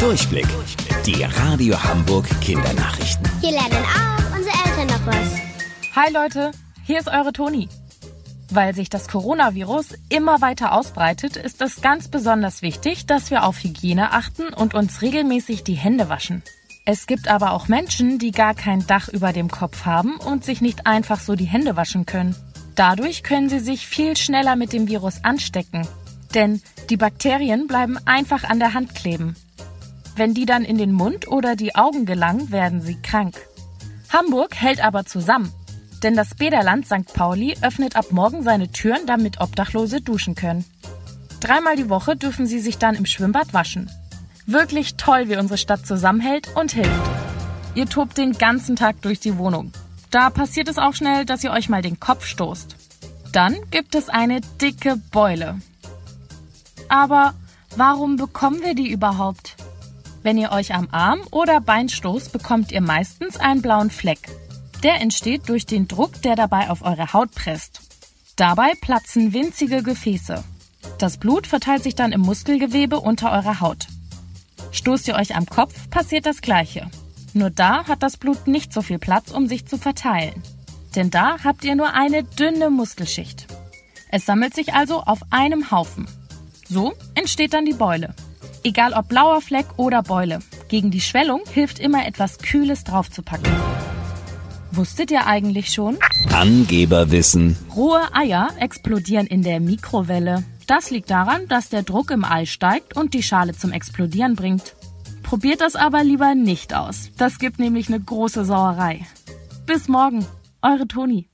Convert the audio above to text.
Durchblick. Die Radio Hamburg Kindernachrichten. Hier lernen auch unsere Eltern noch was. Hi Leute, hier ist eure Toni. Weil sich das Coronavirus immer weiter ausbreitet, ist es ganz besonders wichtig, dass wir auf Hygiene achten und uns regelmäßig die Hände waschen. Es gibt aber auch Menschen, die gar kein Dach über dem Kopf haben und sich nicht einfach so die Hände waschen können. Dadurch können sie sich viel schneller mit dem Virus anstecken. Denn die Bakterien bleiben einfach an der Hand kleben. Wenn die dann in den Mund oder die Augen gelangen, werden sie krank. Hamburg hält aber zusammen. Denn das Bäderland St. Pauli öffnet ab morgen seine Türen, damit Obdachlose duschen können. Dreimal die Woche dürfen sie sich dann im Schwimmbad waschen. Wirklich toll, wie unsere Stadt zusammenhält und hilft. Ihr tobt den ganzen Tag durch die Wohnung. Da passiert es auch schnell, dass ihr euch mal den Kopf stoßt. Dann gibt es eine dicke Beule. Aber warum bekommen wir die überhaupt? Wenn ihr euch am Arm oder Bein stoßt, bekommt ihr meistens einen blauen Fleck. Der entsteht durch den Druck, der dabei auf eure Haut presst. Dabei platzen winzige Gefäße. Das Blut verteilt sich dann im Muskelgewebe unter eurer Haut. Stoßt ihr euch am Kopf, passiert das Gleiche. Nur da hat das Blut nicht so viel Platz, um sich zu verteilen. Denn da habt ihr nur eine dünne Muskelschicht. Es sammelt sich also auf einem Haufen. So entsteht dann die Beule. Egal ob blauer Fleck oder Beule, gegen die Schwellung hilft immer etwas Kühles draufzupacken. Wusstet ihr eigentlich schon? Angeberwissen. Rohe Eier explodieren in der Mikrowelle. Das liegt daran, dass der Druck im Ei steigt und die Schale zum Explodieren bringt. Probiert das aber lieber nicht aus. Das gibt nämlich eine große Sauerei. Bis morgen, eure Toni.